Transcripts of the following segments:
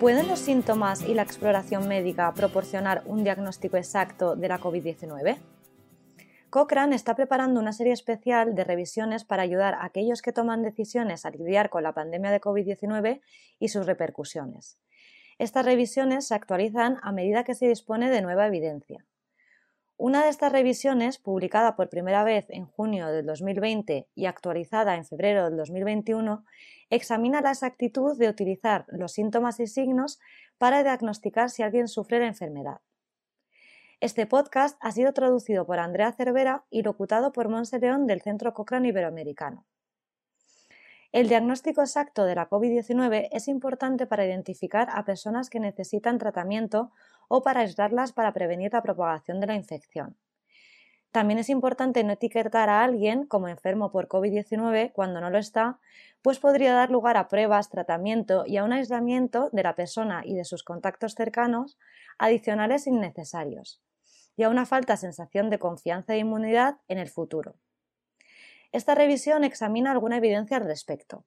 ¿Pueden los síntomas y la exploración médica proporcionar un diagnóstico exacto de la COVID-19? Cochrane está preparando una serie especial de revisiones para ayudar a aquellos que toman decisiones a lidiar con la pandemia de COVID-19 y sus repercusiones. Estas revisiones se actualizan a medida que se dispone de nueva evidencia. Una de estas revisiones, publicada por primera vez en junio del 2020 y actualizada en febrero del 2021, examina la exactitud de utilizar los síntomas y signos para diagnosticar si alguien sufre la enfermedad. Este podcast ha sido traducido por Andrea Cervera y locutado por Monse León del Centro Cochrane Iberoamericano. El diagnóstico exacto de la COVID-19 es importante para identificar a personas que necesitan tratamiento o para aislarlas para prevenir la propagación de la infección. También es importante no etiquetar a alguien como enfermo por COVID-19 cuando no lo está, pues podría dar lugar a pruebas, tratamiento y a un aislamiento de la persona y de sus contactos cercanos adicionales innecesarios, y a una falta sensación de confianza e inmunidad en el futuro. Esta revisión examina alguna evidencia al respecto.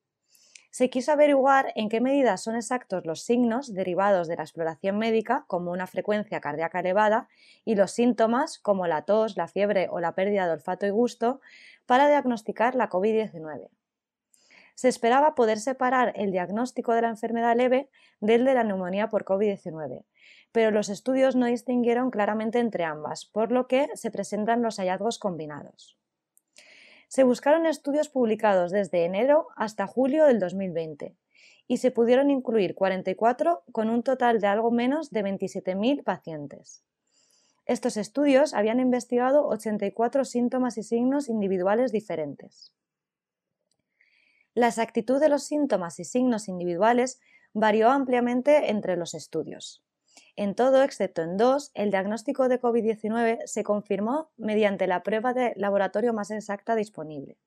Se quiso averiguar en qué medida son exactos los signos derivados de la exploración médica, como una frecuencia cardíaca elevada, y los síntomas, como la tos, la fiebre o la pérdida de olfato y gusto, para diagnosticar la COVID-19. Se esperaba poder separar el diagnóstico de la enfermedad leve del de la neumonía por COVID-19, pero los estudios no distinguieron claramente entre ambas, por lo que se presentan los hallazgos combinados. Se buscaron estudios publicados desde enero hasta julio del 2020 y se pudieron incluir 44 con un total de algo menos de 27.000 pacientes. Estos estudios habían investigado 84 síntomas y signos individuales diferentes. La exactitud de los síntomas y signos individuales varió ampliamente entre los estudios. En todo, excepto en dos, el diagnóstico de COVID-19 se confirmó mediante la prueba de laboratorio más exacta disponible.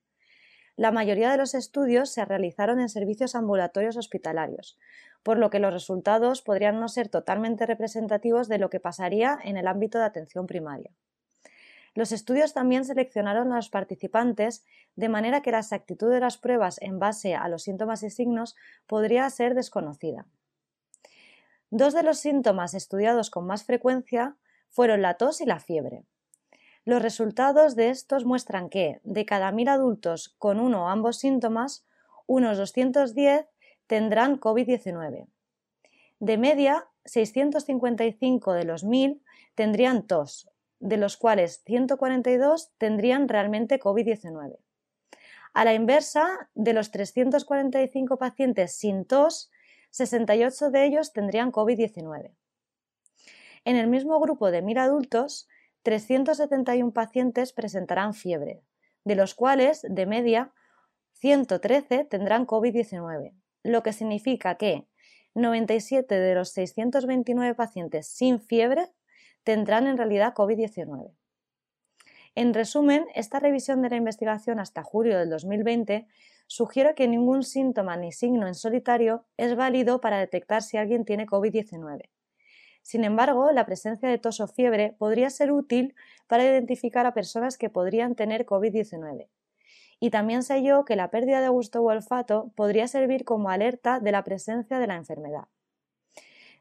La mayoría de los estudios se realizaron en servicios ambulatorios hospitalarios, por lo que los resultados podrían no ser totalmente representativos de lo que pasaría en el ámbito de atención primaria. Los estudios también seleccionaron a los participantes de manera que la exactitud de las pruebas en base a los síntomas y signos podría ser desconocida. Dos de los síntomas estudiados con más frecuencia fueron la tos y la fiebre. Los resultados de estos muestran que, de cada mil adultos con uno o ambos síntomas, unos 210 tendrán COVID-19. De media, 655 de los 1000 tendrían tos, de los cuales 142 tendrían realmente COVID-19. A la inversa, de los 345 pacientes sin tos, 68 de ellos tendrían COVID-19. En el mismo grupo de 1.000 adultos, 371 pacientes presentarán fiebre, de los cuales, de media, 113 tendrán COVID-19, lo que significa que 97 de los 629 pacientes sin fiebre tendrán en realidad COVID-19. En resumen, esta revisión de la investigación hasta julio del 2020 sugiere que ningún síntoma ni signo en solitario es válido para detectar si alguien tiene COVID-19. Sin embargo, la presencia de tos o fiebre podría ser útil para identificar a personas que podrían tener COVID-19. Y también se halló que la pérdida de gusto o olfato podría servir como alerta de la presencia de la enfermedad.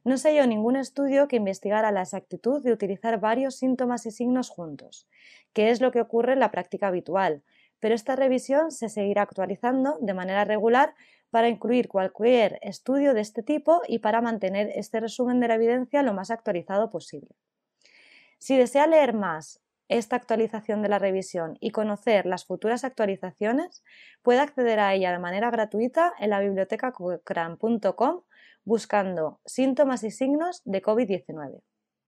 No se halló ningún estudio que investigara la exactitud de utilizar varios síntomas y signos juntos, que es lo que ocurre en la práctica habitual, pero esta revisión se seguirá actualizando de manera regular para incluir cualquier estudio de este tipo y para mantener este resumen de la evidencia lo más actualizado posible. Si desea leer más esta actualización de la revisión y conocer las futuras actualizaciones, puede acceder a ella de manera gratuita en la biblioteca buscando síntomas y signos de COVID-19.